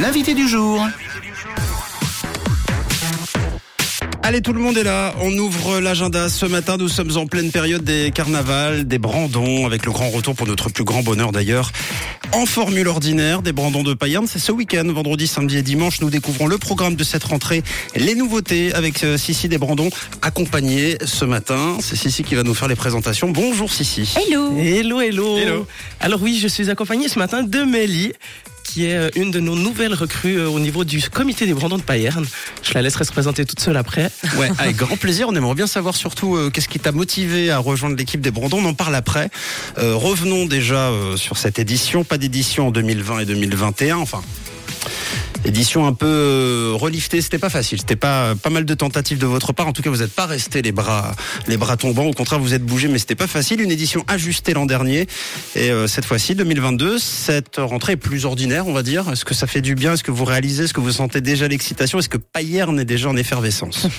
L'invité du jour. Allez, tout le monde est là. On ouvre l'agenda. Ce matin, nous sommes en pleine période des carnavals, des brandons, avec le grand retour pour notre plus grand bonheur d'ailleurs. En formule ordinaire, des brandons de Payerne, c'est ce week-end, vendredi, samedi et dimanche. Nous découvrons le programme de cette rentrée, les nouveautés avec euh, Sissi des brandons, accompagnée ce matin. C'est Sissi qui va nous faire les présentations. Bonjour Sissi. Hello. Hello, hello. Alors oui, je suis accompagné ce matin de Mélie qui est euh, une de nos nouvelles recrues euh, au niveau du comité des brandons de Payerne. Je la laisserai se présenter toute seule après. Ouais, avec grand plaisir. On aimerait bien savoir surtout euh, qu'est-ce qui t'a motivé à rejoindre l'équipe des Brandons. On en parle après. Revenons déjà sur cette édition. Pas d'édition en 2020 et 2021. Enfin, édition un peu euh, reliftée. C'était pas facile. C'était pas pas mal de tentatives de votre part. En tout cas, vous n'êtes pas resté les bras les bras tombants. Au contraire, vous êtes bougé, mais c'était pas facile. Une édition ajustée l'an dernier et euh, cette fois-ci 2022. Cette rentrée est plus ordinaire, on va dire. Est-ce que ça fait du bien? Est-ce que vous réalisez? Est-ce que vous sentez déjà l'excitation? Est-ce que Payerne est déjà en effervescence?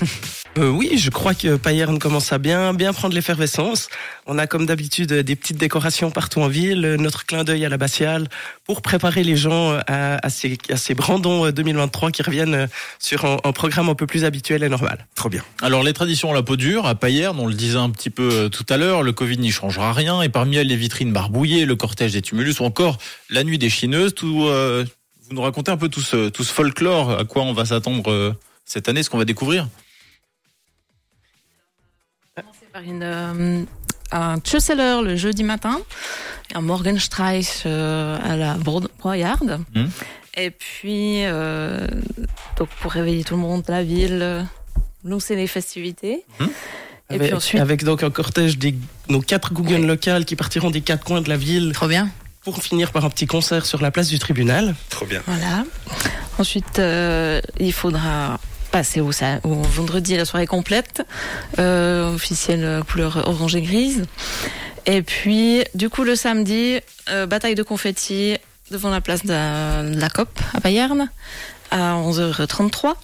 Euh, oui, je crois que Payerne commence à bien, bien prendre l'effervescence. On a comme d'habitude des petites décorations partout en ville, notre clin d'œil à l'abbatiale pour préparer les gens à, à, ces, à ces brandons euh, 2023 qui reviennent euh, sur un, un programme un peu plus habituel et normal. Trop bien. Alors les traditions à la peau dure, à Payerne, on le disait un petit peu euh, tout à l'heure, le Covid n'y changera rien, et parmi elles les vitrines barbouillées, le cortège des tumulus ou encore la nuit des chineuses, tout, euh, vous nous racontez un peu tout ce, tout ce folklore, à quoi on va s'attendre euh, cette année, ce qu'on va découvrir? Par une, euh, un Tschüsseler le jeudi matin, un Morgenstreich euh, à la Bro- Broyarde. Mhm. Et puis, euh, donc pour réveiller tout le monde de la ville, euh, lancer les festivités. Mhm. Et avec, puis ensuite, avec donc un cortège des nos quatre Guggen locales qui partiront des quatre coins de la ville trop bien. pour finir par un petit concert sur la place du tribunal. Trop bien. Voilà. Ensuite, euh, il faudra passer au, au vendredi la soirée complète, euh, officielle euh, couleur orange et grise. Et puis, du coup, le samedi, euh, bataille de confettis devant la place de la, de la COP à Payerne à 11h33.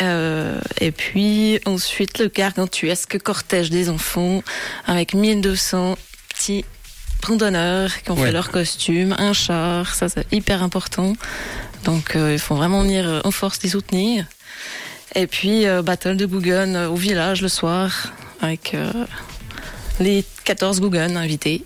Euh, et puis ensuite le gargantuesque cortège des enfants avec 1200 petits randonneurs qui ont Ouais. fait leur costume, un char, ça c'est hyper important. Donc euh, il faut vraiment venir euh, en force les soutenir. Et puis euh, battle de Guggen euh, au village le soir avec euh, les 14 Guggen invités.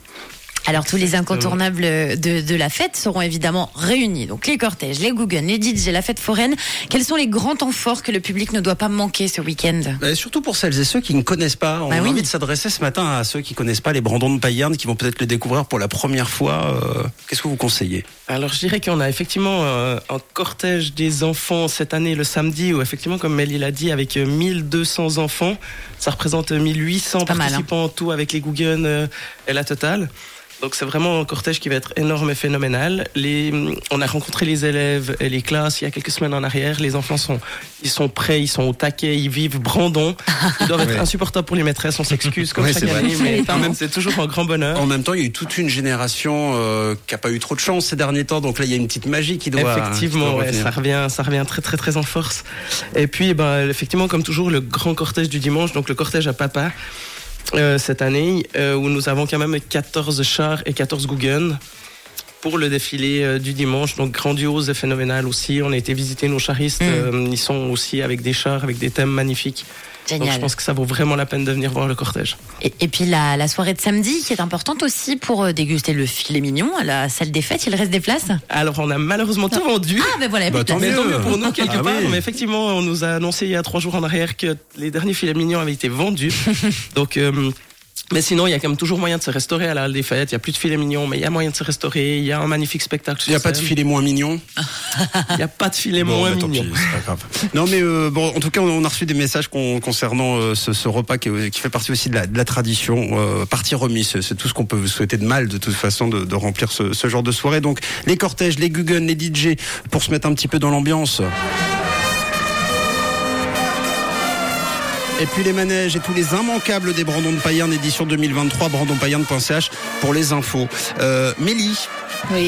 Alors tous les incontournables de, de la fête seront évidemment réunis. Donc les cortèges, les Guggen, les DJ, la fête foraine. Quels sont les grands temps forts que le public ne doit pas manquer ce week-end? Et surtout pour celles et ceux qui ne connaissent pas. On Bah a oui. envie de s'adresser ce matin à ceux qui connaissent pas les Brandons de Payerne, qui vont peut-être le découvrir pour la première fois. Euh, Qu'est-ce que vous conseillez? Alors je dirais qu'on a effectivement euh, un cortège des enfants cette année le samedi où effectivement comme Mélie l'a dit avec euh, 1200 enfants, ça représente 1800 pas mal, hein. participants en tout avec les Guggen euh, et la totale. Donc c'est vraiment un cortège qui va être énorme et phénoménal. Les, on a rencontré les élèves et les classes il y a quelques semaines en arrière. Les enfants sont, ils sont prêts, ils sont au taquet, ils vivent Brandon. Ils doivent être Ouais. insupportables pour les maîtresses, on s'excuse comme Ouais, chaque année, mais quand même c'est toujours un grand bonheur. En même temps, il y a eu toute une génération euh, qui a pas eu trop de chance ces derniers temps. Donc là, il y a une petite magie qui doit. qui Effectivement, doit ouais, ça revient, ça revient très très très en force. Et puis, ben, effectivement, comme toujours, le grand cortège du dimanche, donc le cortège à papa euh, cette année, euh, où nous avons quand même 14 chars et 14 Guggen pour le défilé euh, du dimanche, donc grandiose et phénoménal aussi. On a été visiter nos charistes, Mm. ils sont aussi avec des chars, avec des thèmes magnifiques. Donc je pense que ça vaut vraiment la peine de venir voir le cortège. Et, et puis la, la soirée de samedi qui est importante aussi pour euh, déguster le filet mignon à la salle des fêtes. Il reste des places Alors on a malheureusement tout vendu. Ah ben voilà, il y a Bah, tant mieux. mieux pour nous quelque Ah part. oui. Mais effectivement, on nous a annoncé il y a trois jours en arrière que les derniers filets mignons avaient été vendus. Donc, euh, mais sinon, il y a quand même toujours moyen de se restaurer à la Halle des Fêtes. Il y a plus de filets mignons, mais il y a moyen de se restaurer. Il y a un magnifique spectacle. Il n'y a pas de filet moins mignon. Il n'y a pas de filets Bon, moins tant mignons. pis, pas grave. Non, mais euh, bon, en tout cas, on a reçu des messages con- concernant euh, ce, ce repas qui, qui fait partie aussi de la, de la tradition. Euh, partie remise, c'est- tout ce qu'on peut vous souhaiter de mal, de toute façon, de, de remplir ce, ce genre de soirée. Donc, les cortèges, les Guggen, les DJ, pour se mettre un petit peu dans l'ambiance. Et puis les manèges et tous les immanquables des Brandons de Payerne édition 2023, brandonpayerne.ch pour les infos. Euh, Mélie,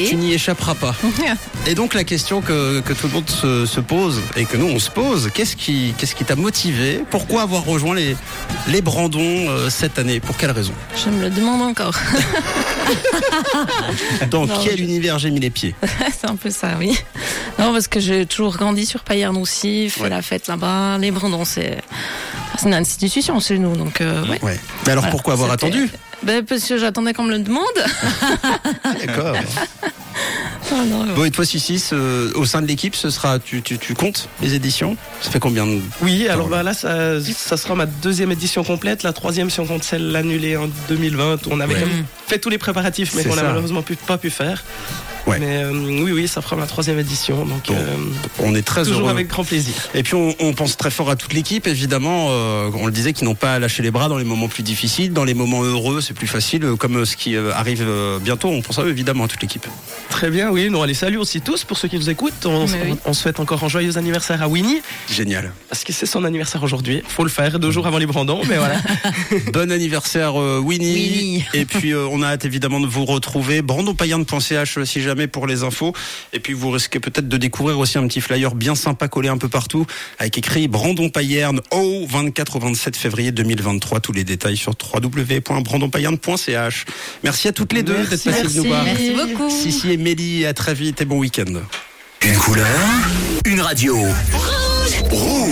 tu n'y échapperas pas. Et donc la question que, que tout le monde se, se pose et que nous on se pose, qu'est-ce qui qu'est-ce qui t'a motivé? Pourquoi avoir rejoint les les Brandons euh, cette année? Pour quelle raison? Je me le demande encore. Dans Non, quel je- univers j'ai mis les pieds? C'est un peu ça, oui. Non, parce que j'ai toujours grandi sur Payerne aussi, fait Ouais. la fête là-bas. Les Brandons, c'est c'est une institution chez nous, donc euh, ouais. Ouais. Mais alors Voilà, pourquoi avoir attendu Ben, parce que j'attendais qu'on me le demande. D'accord. Ah, Bon et toi Sissi, ce- au sein de l'équipe, ce sera tu, tu, tu comptes les éditions Ça fait combien de Oui, alors bah, là, ça, ça sera ma deuxième édition complète. La troisième, si on compte celle annulée en 2020. On avait Ouais. quand même fait tous les préparatifs, mais qu'on n'a malheureusement pu- pas pu faire. Ouais. Mais euh, oui, oui, ça fera ma troisième édition. Donc, Bon, euh, On est très toujours heureux. avec grand plaisir. Et puis on, on pense très fort à toute l'équipe, évidemment. euh, on le disait, qui n'ont pas à lâcher les bras dans les moments plus difficiles, dans les moments heureux, c'est plus facile. Comme ce qui euh, arrive euh, bientôt, on pense à eux évidemment à toute l'équipe. Très bien, oui. Nous, on les salue aussi tous pour ceux qui nous écoutent. On, oui. on- on souhaite encore un joyeux anniversaire à Winnie, Génial. parce que c'est son anniversaire aujourd'hui. Faut le faire deux jours avant les Brandons, mais voilà. bon anniversaire euh, Winnie. Winnie. Et puis euh, on a hâte évidemment de vous retrouver. brandonpayerne.ch euh, si jamais pour les infos. Et puis vous risquez peut-être de découvrir aussi un petit flyer bien sympa collé un peu partout avec écrit Brandon Payerne au 24 au 27 février 2023. Tous les détails sur www.brandonpayerne.ch. Merci à toutes les deux d'être Merci. passées de nous voir. Merci beaucoup. Sissi et Mélie, à très vite et bon week-end. Une couleur, une radio. Rouge.